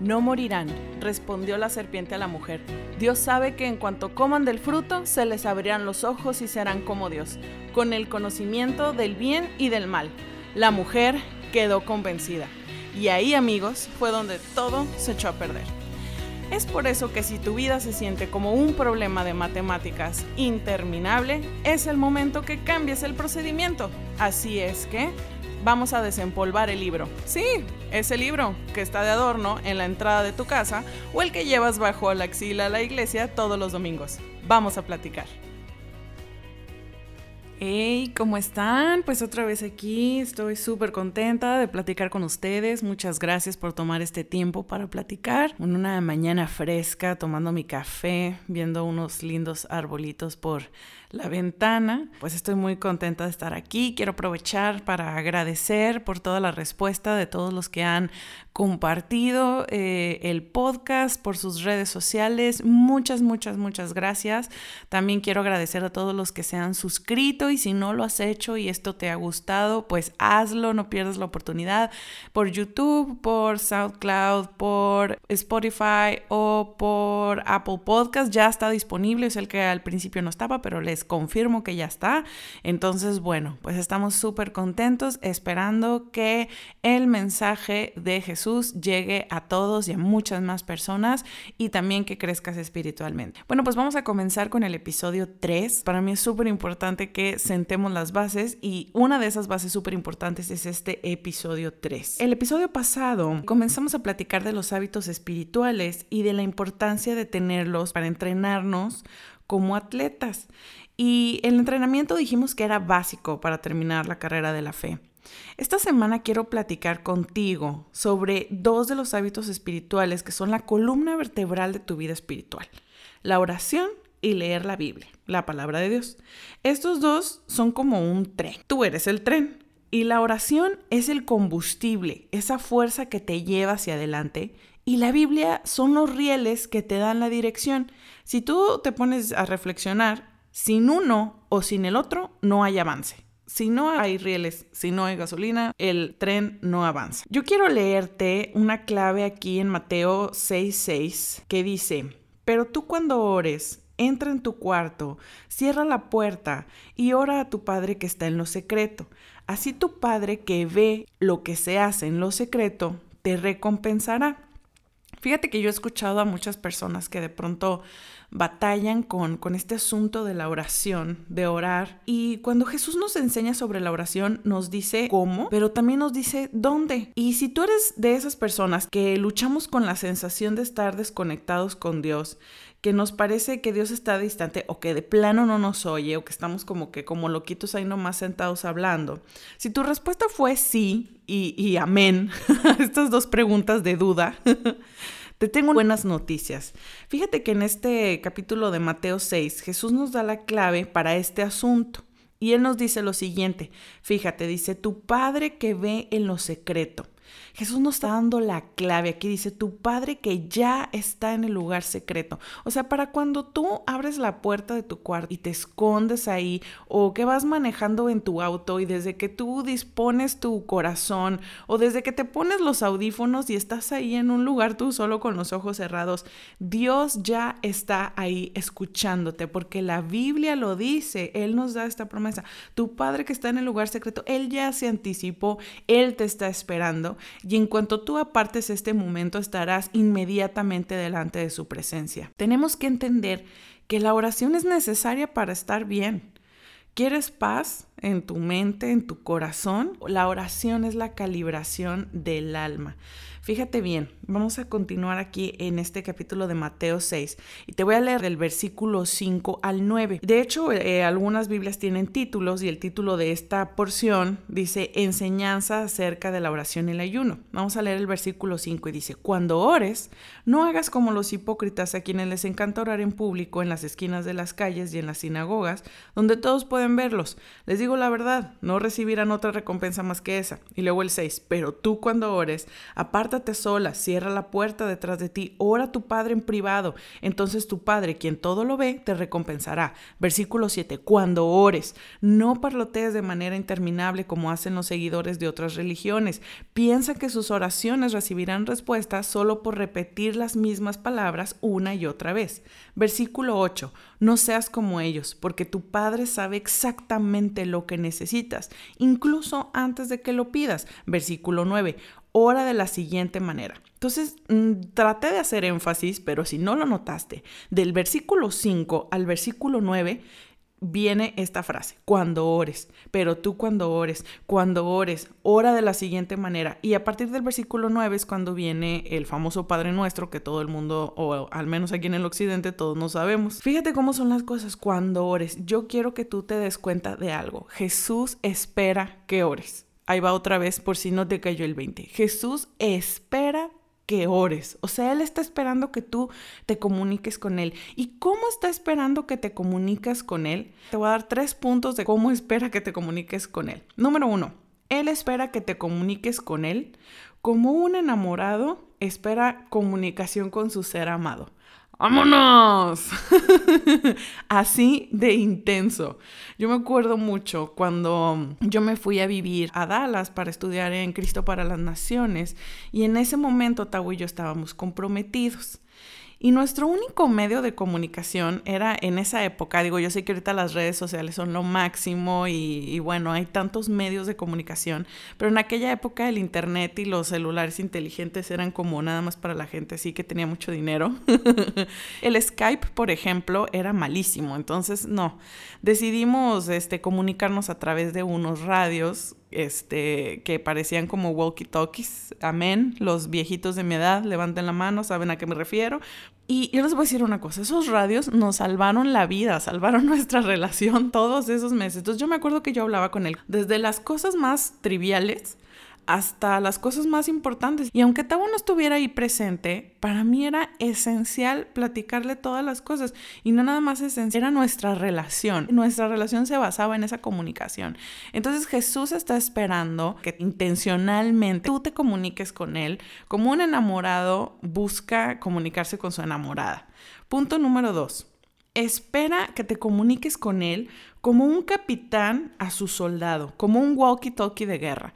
No morirán, respondió la serpiente a la mujer. Dios sabe que en cuanto coman del fruto, se les abrirán los ojos y serán como Dios, con el conocimiento del bien y del mal. La mujer quedó convencida. Y ahí, amigos, fue donde todo se echó a perder. Es por eso que si tu vida se siente como un problema de matemáticas interminable, es el momento que cambies el procedimiento. Así es que vamos a desempolvar el libro. Sí, ese libro que está de adorno en la entrada de tu casa o el que llevas bajo la axila a la iglesia todos los domingos. Vamos a platicar. Hey, ¿cómo están? Pues otra vez aquí, estoy súper contenta de platicar con ustedes. Muchas gracias por tomar este tiempo para platicar. En una mañana fresca, tomando mi café, viendo unos lindos arbolitos por la ventana. Pues estoy muy contenta de estar aquí. Quiero aprovechar para agradecer por toda la respuesta de todos los que han compartido eh, el podcast por sus redes sociales. Muchas, muchas, muchas gracias. También quiero agradecer a todos los que se han suscrito y si no lo has hecho y esto te ha gustado, pues hazlo, no pierdas la oportunidad por YouTube, por SoundCloud, por Spotify o por Apple Podcast. Ya está disponible, es el que al principio no estaba, pero les confirmo que ya está. Entonces, bueno, pues estamos súper contentos esperando que el mensaje de Jesús llegue a todos y a muchas más personas y también que crezcas espiritualmente. Bueno, pues vamos a comenzar con el episodio 3. Para mí es súper importante que sentemos las bases y una de esas bases súper importantes es este episodio 3. El episodio pasado comenzamos a platicar de los hábitos espirituales y de la importancia de tenerlos para entrenarnos como atletas. Y el entrenamiento dijimos que era básico para terminar la carrera de la fe. Esta semana quiero platicar contigo sobre dos de los hábitos espirituales que son la columna vertebral de tu vida espiritual, la oración y leer la Biblia, la palabra de Dios. Estos dos son como un tren. Tú eres el tren y la oración es el combustible, esa fuerza que te lleva hacia adelante y la Biblia son los rieles que te dan la dirección. Si tú te pones a reflexionar, sin uno o sin el otro no hay avance. Si no hay rieles, si no hay gasolina, el tren no avanza. Yo quiero leerte una clave aquí en Mateo 6:6 que dice, pero tú cuando ores, entra en tu cuarto, cierra la puerta y ora a tu Padre que está en lo secreto. Así tu Padre que ve lo que se hace en lo secreto, te recompensará. Fíjate que yo he escuchado a muchas personas que de pronto batallan con, con este asunto de la oración, de orar. Y cuando Jesús nos enseña sobre la oración, nos dice cómo, pero también nos dice dónde. Y si tú eres de esas personas que luchamos con la sensación de estar desconectados con Dios, que nos parece que Dios está distante o que de plano no nos oye o que estamos como que como loquitos ahí nomás sentados hablando. Si tu respuesta fue sí y, y amén, estas dos preguntas de duda, te tengo buenas noticias. Fíjate que en este capítulo de Mateo 6 Jesús nos da la clave para este asunto. Y Él nos dice lo siguiente, fíjate, dice, tu Padre que ve en lo secreto. Jesús nos está dando la clave. Aquí dice, tu Padre que ya está en el lugar secreto. O sea, para cuando tú abres la puerta de tu cuarto y te escondes ahí o que vas manejando en tu auto y desde que tú dispones tu corazón o desde que te pones los audífonos y estás ahí en un lugar tú solo con los ojos cerrados, Dios ya está ahí escuchándote porque la Biblia lo dice. Él nos da esta promesa. Tu Padre que está en el lugar secreto, Él ya se anticipó, Él te está esperando y en cuanto tú apartes este momento estarás inmediatamente delante de su presencia. Tenemos que entender que la oración es necesaria para estar bien. ¿Quieres paz en tu mente, en tu corazón? La oración es la calibración del alma. Fíjate bien, vamos a continuar aquí en este capítulo de Mateo 6 y te voy a leer del versículo 5 al 9. De hecho, eh, algunas Biblias tienen títulos y el título de esta porción dice enseñanza acerca de la oración y el ayuno. Vamos a leer el versículo 5 y dice, cuando ores, no hagas como los hipócritas a quienes les encanta orar en público en las esquinas de las calles y en las sinagogas, donde todos pueden verlos. Les digo digo la verdad, no recibirán otra recompensa más que esa. Y luego el 6, pero tú cuando ores, apártate sola, cierra la puerta detrás de ti, ora a tu Padre en privado, entonces tu Padre, quien todo lo ve, te recompensará. Versículo 7, cuando ores, no parlotees de manera interminable como hacen los seguidores de otras religiones. Piensa que sus oraciones recibirán respuesta solo por repetir las mismas palabras una y otra vez. Versículo 8, no seas como ellos, porque tu Padre sabe exactamente lo que necesitas, incluso antes de que lo pidas. Versículo 9, ora de la siguiente manera. Entonces, mm, traté de hacer énfasis, pero si no lo notaste, del versículo 5 al versículo 9 viene esta frase, cuando ores, pero tú cuando ores, cuando ores, ora de la siguiente manera. Y a partir del versículo 9 es cuando viene el famoso Padre Nuestro que todo el mundo, o al menos aquí en el occidente, todos no sabemos. Fíjate cómo son las cosas cuando ores. Yo quiero que tú te des cuenta de algo. Jesús espera que ores. Ahí va otra vez por si no te cayó el 20. Jesús espera que ores. O sea, Él está esperando que tú te comuniques con Él. ¿Y cómo está esperando que te comuniques con Él? Te voy a dar tres puntos de cómo espera que te comuniques con Él. Número uno, Él espera que te comuniques con Él como un enamorado espera comunicación con su ser amado. ¡Vámonos! Así de intenso. Yo me acuerdo mucho cuando yo me fui a vivir a Dallas para estudiar en Cristo para las Naciones y en ese momento Tau y yo estábamos comprometidos. Y nuestro único medio de comunicación era en esa época, digo, yo sé que ahorita las redes sociales son lo máximo y, bueno, hay tantos medios de comunicación, pero en aquella época el Internet y los celulares inteligentes eran como nada más para la gente así que tenía mucho dinero. el Skype, por ejemplo, era malísimo, entonces no, decidimos este, comunicarnos a través de unos radios este, que parecían como walkie-talkies. Amén. Los viejitos de mi edad, levanten la mano, saben a qué me refiero. Y yo les voy a decir una cosa, esos radios nos salvaron la vida, salvaron nuestra relación todos esos meses. Entonces yo me acuerdo que yo hablaba con él desde las cosas más triviales hasta las cosas más importantes. Y aunque Tabo no estuviera ahí presente, para mí era esencial platicarle todas las cosas. Y no nada más esencial, era nuestra relación. Nuestra relación se basaba en esa comunicación. Entonces Jesús está esperando que intencionalmente tú te comuniques con Él, como un enamorado busca comunicarse con su enamorada. Punto número dos. Espera que te comuniques con Él como un capitán a su soldado, como un walkie-talkie de guerra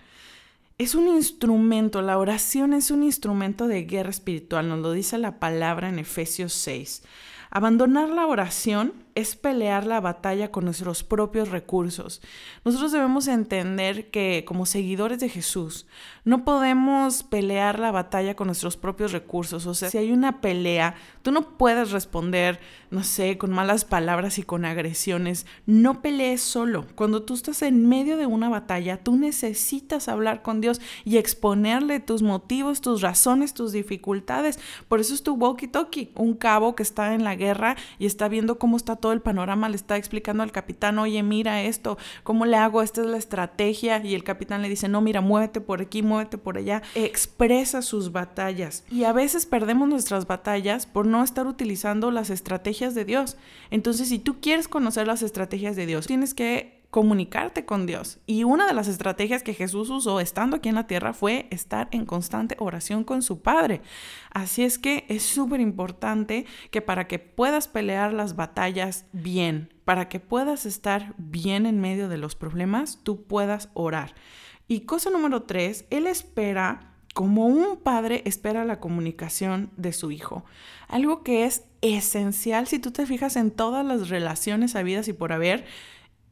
es un instrumento, la oración es un instrumento de guerra espiritual, nos lo dice la palabra en Efesios 6. Abandonar la oración es pelear la batalla con nuestros propios recursos. Nosotros debemos entender que como seguidores de Jesús no podemos pelear la batalla con nuestros propios recursos. O sea, si hay una pelea, tú no puedes responder, no sé, con malas palabras y con agresiones. No pelees solo. Cuando tú estás en medio de una batalla, tú necesitas hablar con Dios y exponerle tus motivos, tus razones, tus dificultades. Por eso es tu walkie-talkie, un cabo que está en la guerra y está viendo cómo está todo el panorama, le está explicando al capitán, oye, mira esto, ¿cómo le hago? Esta es la estrategia. Y el capitán le dice, no, mira, muévete por aquí, muévete por allá. Expresa sus batallas. Y a veces perdemos nuestras batallas por no estar utilizando las estrategias de Dios. Entonces, si tú quieres conocer las estrategias de Dios, tienes que comunicarte con Dios. Y una de las estrategias que Jesús usó estando aquí en la tierra fue estar en constante oración con su Padre. Así es que es súper importante que para que puedas pelear las batallas bien, para que puedas estar bien en medio de los problemas, tú puedas orar. Y cosa número tres, Él espera como un padre espera la comunicación de su hijo. Algo que es esencial si tú te fijas en todas las relaciones habidas y por haber,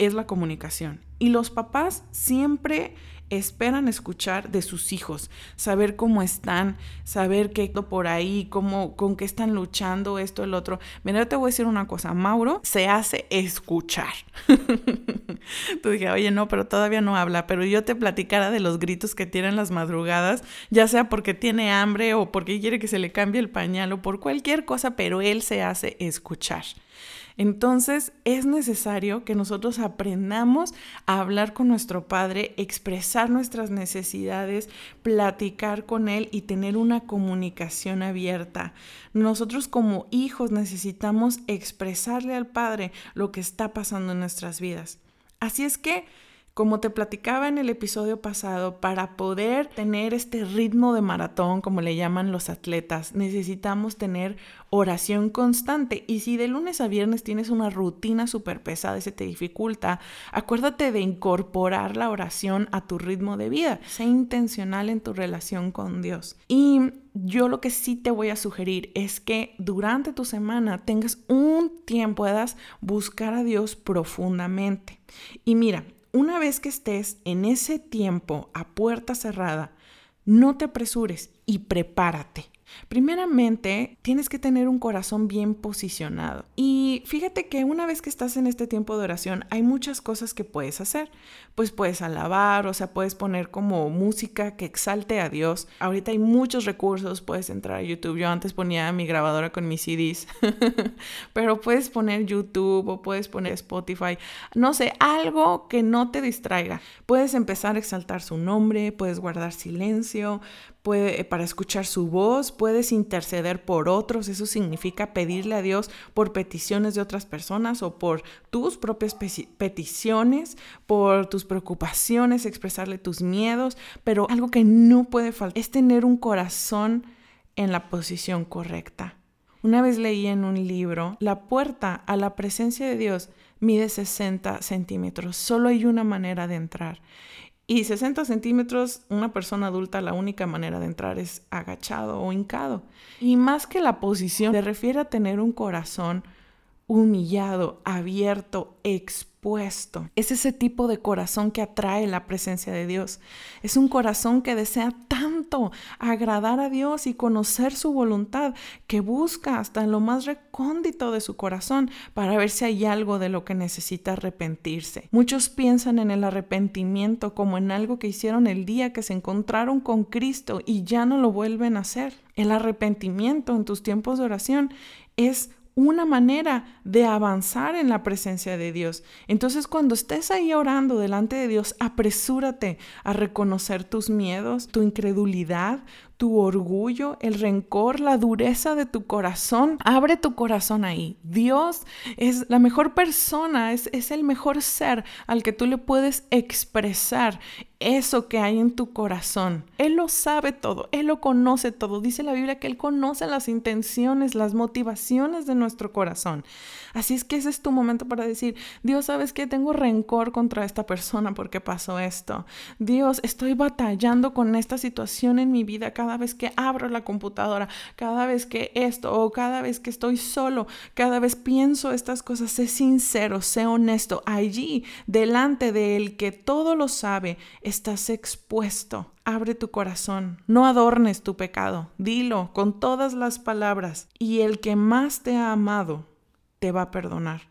es la comunicación. Y los papás siempre esperan escuchar de sus hijos, saber cómo están, saber qué por ahí, cómo, con qué están luchando, esto, el otro. Mira, yo te voy a decir una cosa, Mauro se hace escuchar. Tú dije, oye, no, pero todavía no habla, pero yo te platicara de los gritos que tiene en las madrugadas, ya sea porque tiene hambre o porque quiere que se le cambie el pañal o por cualquier cosa, pero él se hace escuchar. Entonces es necesario que nosotros aprendamos a hablar con nuestro Padre, expresar nuestras necesidades, platicar con Él y tener una comunicación abierta. Nosotros como hijos necesitamos expresarle al Padre lo que está pasando en nuestras vidas. Así es que Como te platicaba en el episodio pasado, para poder tener este ritmo de maratón, como le llaman los atletas, necesitamos tener oración constante. Y si de lunes a viernes tienes una rutina súper pesada y se te dificulta, acuérdate de incorporar la oración a tu ritmo de vida. Sé intencional en tu relación con Dios. Y yo lo que sí te voy a sugerir es que durante tu semana tengas un tiempo, puedas buscar a Dios profundamente. Y mira, una vez que estés en ese tiempo a puerta cerrada, no te apresures y prepárate. Primeramente, tienes que tener un corazón bien posicionado. Y fíjate que una vez que estás en este tiempo de oración, hay muchas cosas que puedes hacer. Pues puedes alabar, o sea, puedes poner como música que exalte a Dios. Ahorita hay muchos recursos, puedes entrar a YouTube. Yo antes ponía mi grabadora con mis CDs, pero puedes poner YouTube o puedes poner Spotify. No sé, algo que no te distraiga. Puedes empezar a exaltar su nombre, puedes guardar silencio, puede, para escuchar su voz, puedes interceder por otros, eso significa pedirle a Dios por peticiones de otras personas o por tus propias peticiones, por tus preocupaciones, expresarle tus miedos, pero algo que no puede faltar es tener un corazón en la posición correcta. Una vez leí en un libro, la puerta a la presencia de Dios mide 60 centímetros, solo hay una manera de entrar y 60 centímetros, una persona adulta, la única manera de entrar es agachado o hincado. Y más que la posición, se refiere a tener un corazón humillado, abierto, expuesto. Es ese tipo de corazón que atrae la presencia de Dios. Es un corazón que desea tanto agradar a Dios y conocer su voluntad, que busca hasta lo más recóndito de su corazón para ver si hay algo de lo que necesita arrepentirse. Muchos piensan en el arrepentimiento como en algo que hicieron el día que se encontraron con Cristo y ya no lo vuelven a hacer. El arrepentimiento en tus tiempos de oración es una manera de avanzar en la presencia de Dios. Entonces cuando estés ahí orando delante de Dios, apresúrate a reconocer tus miedos, tu incredulidad, tu orgullo, el rencor, la dureza de tu corazón. Abre tu corazón ahí. Dios es la mejor persona, es, es el mejor ser al que tú le puedes expresar eso que hay en tu corazón. Él lo sabe todo, Él lo conoce todo. Dice la Biblia que Él conoce las intenciones, las motivaciones de nuestro corazón. Así es que ese es tu momento para decir, Dios, ¿sabes qué? Tengo rencor contra esta persona porque pasó esto. Dios, estoy batallando con esta situación en mi vida cada vez que abro la computadora, cada vez que esto o cada vez que estoy solo, cada vez pienso estas cosas. Sé sincero, sé honesto. Allí, delante de Él que todo lo sabe, estás expuesto. Abre tu corazón, no adornes tu pecado, dilo con todas las palabras. Y el que más te ha amado, te va a perdonar.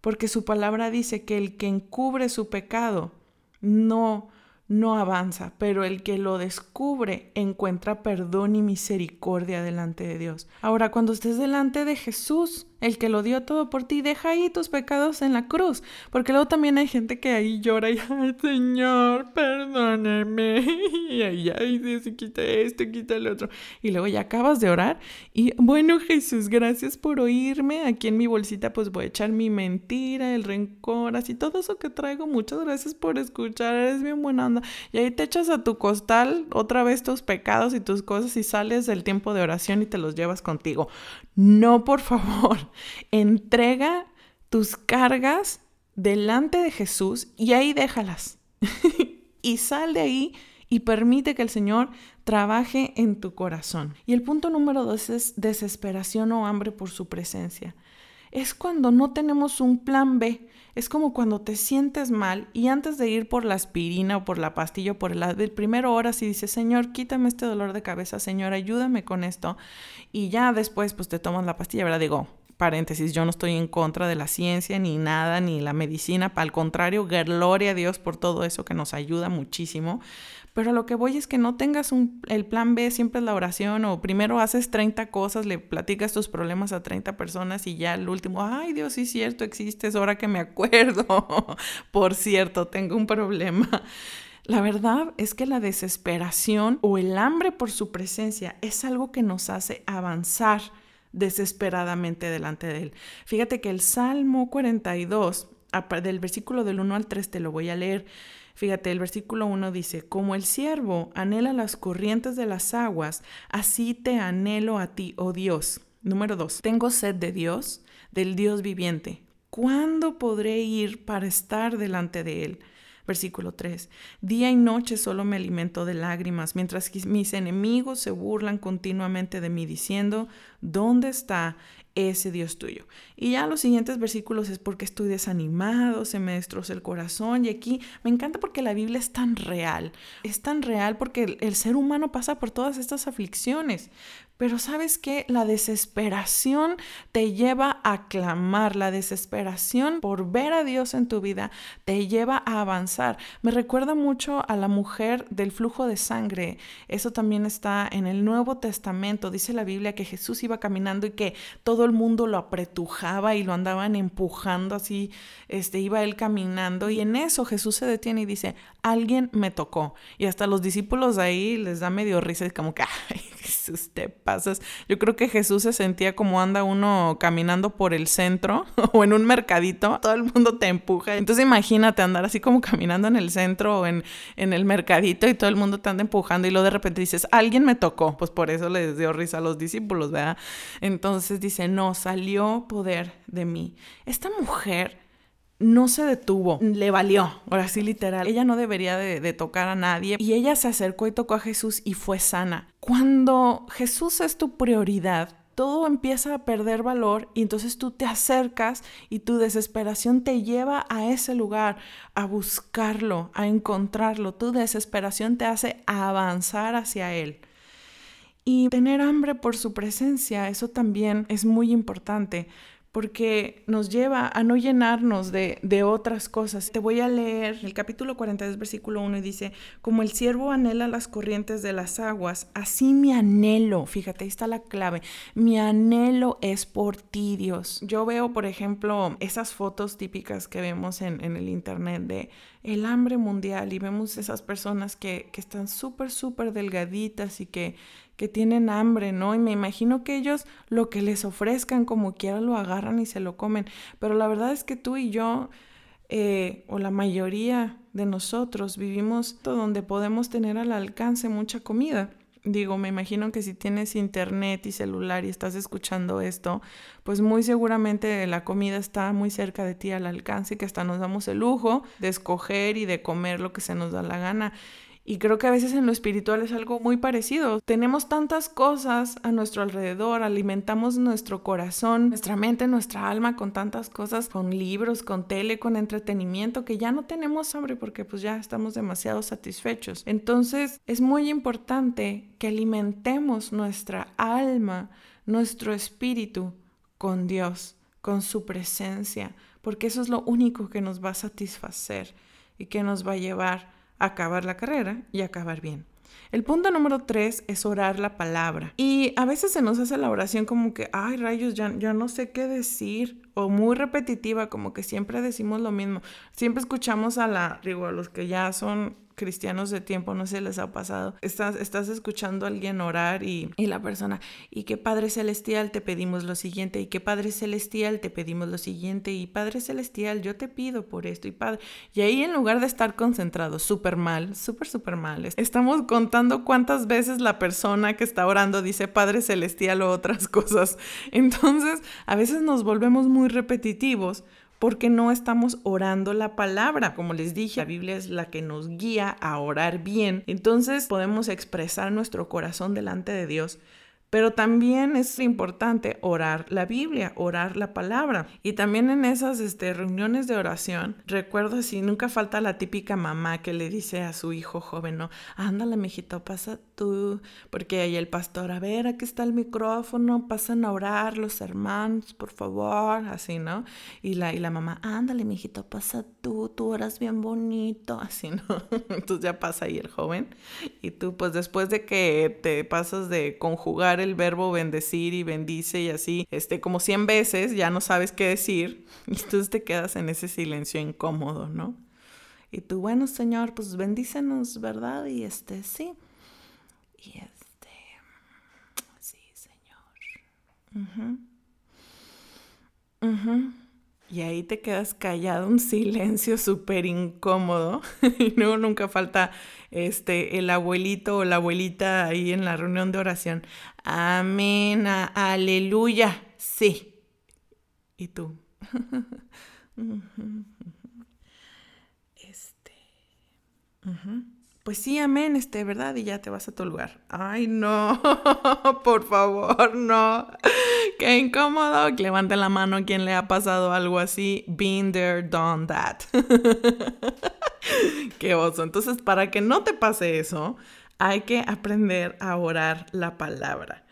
Porque su palabra dice que el que encubre su pecado no no avanza, pero el que lo descubre encuentra perdón y misericordia delante de Dios. Ahora, cuando estés delante de Jesús, el que lo dio todo por ti, deja ahí tus pecados en la cruz, porque luego también hay gente que ahí llora y, ay, Señor, perdóneme, y ahí, ay, Dios, quita esto, quita el otro, y luego ya acabas de orar, y bueno, Jesús, gracias por oírme, aquí en mi bolsita pues voy a echar mi mentira, el rencor, así todo eso que traigo, muchas gracias por escuchar, eres bien buena onda, y ahí te echas a tu costal otra vez tus pecados y tus cosas y sales del tiempo de oración y te los llevas contigo. No, por favor. Entrega tus cargas delante de Jesús y ahí déjalas. y sal de ahí y permite que el Señor trabaje en tu corazón. Y el punto número dos es desesperación o hambre por su presencia. Es cuando no tenemos un plan B. Es como cuando te sientes mal y antes de ir por la aspirina o por la pastilla o por el, el primero hora si dices, Señor, quítame este dolor de cabeza, Señor, ayúdame con esto. Y ya después pues te tomas la pastilla, ¿verdad? Digo, paréntesis, yo no estoy en contra de la ciencia ni nada, ni la medicina, al contrario, gloria a Dios por todo eso que nos ayuda muchísimo. Pero lo que voy es que no tengas un, el plan B, siempre es la oración, o primero haces 30 cosas, le platicas tus problemas a 30 personas y ya el último, ay Dios, sí es cierto, existes, ahora que me acuerdo. por cierto, tengo un problema. La verdad es que la desesperación o el hambre por su presencia es algo que nos hace avanzar desesperadamente delante de Él. Fíjate que el Salmo 42 del versículo del 1 al 3 te lo voy a leer. Fíjate, el versículo 1 dice, como el siervo anhela las corrientes de las aguas, así te anhelo a ti, oh Dios. Número 2, tengo sed de Dios, del Dios viviente. ¿Cuándo podré ir para estar delante de Él? Versículo 3. Día y noche solo me alimento de lágrimas, mientras que mis enemigos se burlan continuamente de mí, diciendo, ¿dónde está ese Dios tuyo. Y ya los siguientes versículos es porque estoy desanimado, se me destroza el corazón y aquí me encanta porque la Biblia es tan real, es tan real porque el, el ser humano pasa por todas estas aflicciones, pero sabes que la desesperación te lleva a clamar, la desesperación por ver a Dios en tu vida te lleva a avanzar. Me recuerda mucho a la mujer del flujo de sangre. Eso también está en el Nuevo Testamento. Dice la Biblia que Jesús iba caminando y que todo el mundo lo apretujaba y lo andaban empujando así, este iba él caminando y en eso Jesús se detiene y dice, "Alguien me tocó." Y hasta los discípulos ahí les da medio risa, como que, "Ay, Jesús, te Yo creo que Jesús se sentía como anda uno caminando por el centro o en un mercadito, todo el mundo te empuja. Entonces imagínate andar así como caminando en el centro o en, en el mercadito y todo el mundo te anda empujando y luego de repente dices, alguien me tocó. Pues por eso les dio risa a los discípulos, ¿verdad? Entonces dice, no, salió poder de mí. Esta mujer no se detuvo, le valió, ahora sí literal. Ella no debería de, tocar a nadie y ella se acercó y tocó a Jesús y fue sana. Cuando Jesús es tu prioridad, todo empieza a perder valor y entonces tú te acercas y tu desesperación te lleva a ese lugar, a buscarlo, a encontrarlo. Tu desesperación te hace avanzar hacia Él. Y tener hambre por su presencia, eso también es muy importante porque nos lleva a no llenarnos de, de, otras cosas. Te voy a leer el capítulo 42, versículo 1 y dice, como el siervo anhela las corrientes de las aguas, así mi anhelo, fíjate, ahí está la clave, mi anhelo es por ti, Dios. Yo veo, por ejemplo, esas fotos típicas que vemos en, en el internet de el hambre mundial y vemos esas personas que, que están súper, súper delgaditas y que que tienen hambre, ¿no? Y me imagino que ellos lo que les ofrezcan como quiera lo agarran y se lo comen. Pero la verdad es que tú y yo, eh, o la mayoría de nosotros, vivimos donde podemos tener al alcance mucha comida. Digo, me imagino que si tienes internet y celular y estás escuchando esto, pues muy seguramente la comida está muy cerca de ti al alcance, que hasta nos damos el lujo de escoger y de comer lo que se nos da la gana. Y creo que a veces en lo espiritual es algo muy parecido. Tenemos tantas cosas a nuestro alrededor, alimentamos nuestro corazón, nuestra mente, nuestra alma con tantas cosas, con libros, con tele, con entretenimiento, que ya no tenemos hambre porque pues ya estamos demasiado satisfechos. Entonces es muy importante que alimentemos nuestra alma, nuestro espíritu con Dios, con su presencia, porque eso es lo único que nos va a satisfacer y que nos va a llevar acabar la carrera y acabar bien. El punto número tres es orar la palabra. Y a veces se nos hace la oración como que, ay rayos, ya, ya no sé qué decir. O muy repetitiva, como que siempre decimos lo mismo. Siempre escuchamos a la, digo, a los que ya son cristianos de tiempo, no sé, les ha pasado. Estás, estás escuchando a alguien orar y, y la persona, y que Padre Celestial te pedimos lo siguiente, y que Padre Celestial te pedimos lo siguiente, y Padre Celestial yo te pido por esto, y Padre. Y ahí en lugar de estar concentrados, súper mal, súper, súper mal, estamos contando cuántas veces la persona que está orando dice Padre Celestial o otras cosas. Entonces, a veces nos volvemos muy repetitivos porque no estamos orando la palabra. Como les dije, la Biblia es la que nos guía a orar bien. Entonces podemos expresar nuestro corazón delante de Dios pero también es importante orar la Biblia, orar la palabra. Y también en esas este, reuniones de oración, recuerdo si nunca falta la típica mamá que le dice a su hijo joven, ¿no? Ándale, mijito, pasa tú. Porque ahí el pastor, a ver, aquí está el micrófono, pasan a orar los hermanos, por favor, así, ¿no? Y la, y la mamá, ándale, mijito, pasa tú, tú oras bien bonito, así, ¿no? Entonces ya pasa ahí el joven. Y tú, pues después de que te pasas de conjugar el verbo bendecir y bendice y así, este, como 100 veces, ya no sabes qué decir y entonces te quedas en ese silencio incómodo, ¿no? Y tú, bueno, Señor, pues bendícenos, ¿verdad? Y este, sí. Y este, sí, Señor. Y ahí te quedas callado, un silencio súper incómodo. y no, nunca falta este, el abuelito o la abuelita ahí en la reunión de oración. Amén, aleluya, sí. ¿Y tú? este. Pues sí, amén, este, ¿verdad? Y ya te vas a tu lugar. Ay, no, por favor, no. Qué incómodo. Levanten la mano quien le ha pasado algo así. Been there, done that. Qué oso. Entonces, para que no te pase eso, hay que aprender a orar la palabra.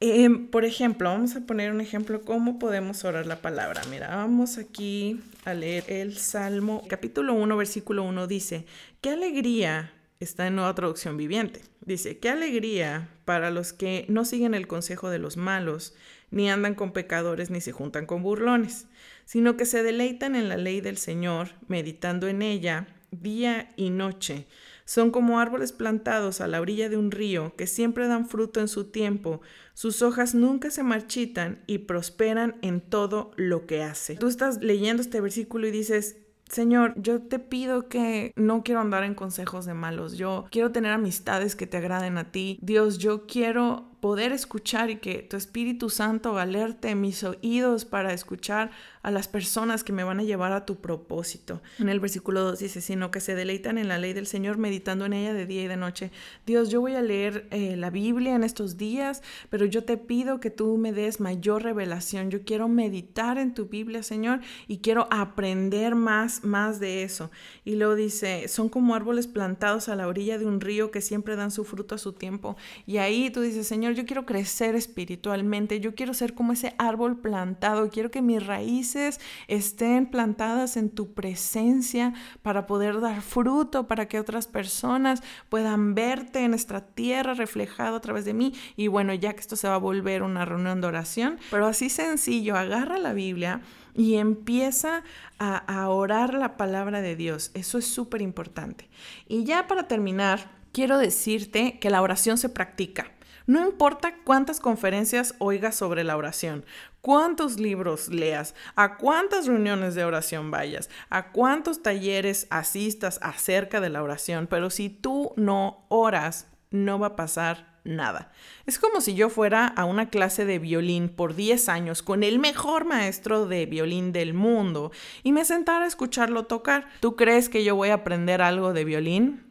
Em, por ejemplo, vamos a poner un ejemplo cómo podemos orar la palabra. Mira, vamos aquí a leer el Salmo, capítulo 1, versículo 1 dice, qué alegría, está en nueva traducción viviente, dice, qué alegría para los que no siguen el consejo de los malos, ni andan con pecadores, ni se juntan con burlones, sino que se deleitan en la ley del Señor, meditando en ella día y noche. Son como árboles plantados a la orilla de un río que siempre dan fruto en su tiempo, sus hojas nunca se marchitan y prosperan en todo lo que hace. Tú estás leyendo este versículo y dices, Señor, yo te pido que no quiero andar en consejos de malos, yo quiero tener amistades que te agraden a ti. Dios, yo quiero poder escuchar y que tu Espíritu Santo alerte mis oídos para escuchar a las personas que me van a llevar a tu propósito. En el versículo 2 dice, sino que se deleitan en la ley del Señor meditando en ella de día y de noche. Dios, yo voy a leer eh, la Biblia en estos días, pero yo te pido que tú me des mayor revelación. Yo quiero meditar en tu Biblia, Señor, y quiero aprender más, más de eso. Y luego dice, son como árboles plantados a la orilla de un río que siempre dan su fruto a su tiempo. Y ahí tú dices, Señor, yo quiero crecer espiritualmente, yo quiero ser como ese árbol plantado, quiero que mis raíces estén plantadas en tu presencia para poder dar fruto, para que otras personas puedan verte en nuestra tierra reflejado a través de mí. Y bueno, ya que esto se va a volver una reunión de oración, pero así sencillo, agarra la Biblia y empieza a, a orar la palabra de Dios. Eso es súper importante. Y ya para terminar, quiero decirte que la oración se practica. No importa cuántas conferencias oigas sobre la oración, cuántos libros leas, a cuántas reuniones de oración vayas, a cuántos talleres asistas acerca de la oración, pero si tú no oras, no va a pasar nada. Es como si yo fuera a una clase de violín por 10 años con el mejor maestro de violín del mundo y me sentara a escucharlo tocar. ¿Tú crees que yo voy a aprender algo de violín?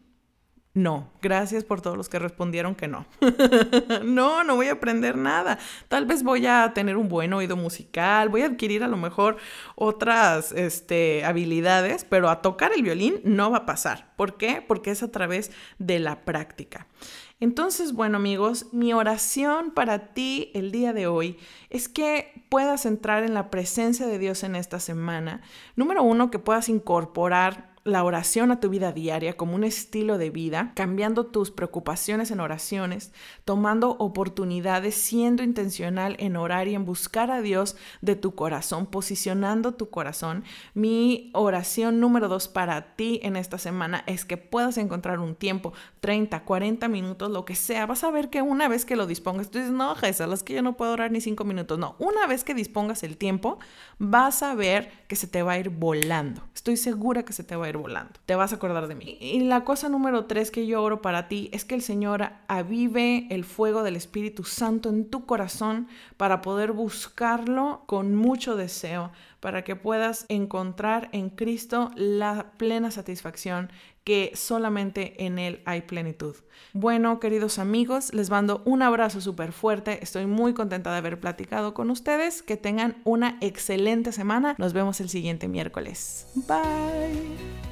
No, gracias por todos los que respondieron que no. no, no voy a aprender nada. Tal vez voy a tener un buen oído musical, voy a adquirir a lo mejor otras este, habilidades, pero a tocar el violín no va a pasar. ¿Por qué? Porque es a través de la práctica. Entonces, bueno amigos, mi oración para ti el día de hoy es que puedas entrar en la presencia de Dios en esta semana. Número uno, que puedas incorporar la oración a tu vida diaria como un estilo de vida, cambiando tus preocupaciones en oraciones, tomando oportunidades, siendo intencional en orar y en buscar a Dios de tu corazón, posicionando tu corazón. Mi oración número dos para ti en esta semana es que puedas encontrar un tiempo, 30, 40 minutos, lo que sea. Vas a ver que una vez que lo dispongas, tú dices, no, Jesús, es que yo no puedo orar ni cinco minutos. No, una vez que dispongas el tiempo, vas a ver que se te va a ir volando. Estoy segura que se te va a ir volando. Te vas a acordar de mí. Y la cosa número tres que yo oro para ti es que el Señor avive el fuego del Espíritu Santo en tu corazón para poder buscarlo con mucho deseo, para que puedas encontrar en Cristo la plena satisfacción que solamente en Él hay plenitud. Bueno, queridos amigos, les mando un abrazo súper fuerte. Estoy muy contenta de haber platicado con ustedes. Que tengan una excelente semana. Nos vemos el siguiente miércoles. Bye.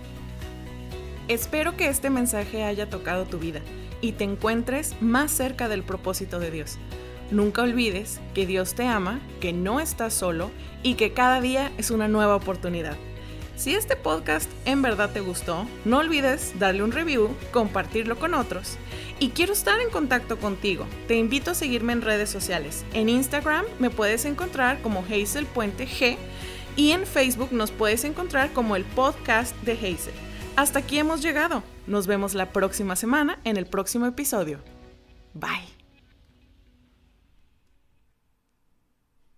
Espero que este mensaje haya tocado tu vida y te encuentres más cerca del propósito de Dios. Nunca olvides que Dios te ama, que no estás solo y que cada día es una nueva oportunidad. Si este podcast en verdad te gustó, no olvides darle un review, compartirlo con otros. Y quiero estar en contacto contigo. Te invito a seguirme en redes sociales. En Instagram me puedes encontrar como Hazel Puente G y en Facebook nos puedes encontrar como el podcast de Hazel. Hasta aquí hemos llegado. Nos vemos la próxima semana en el próximo episodio. Bye.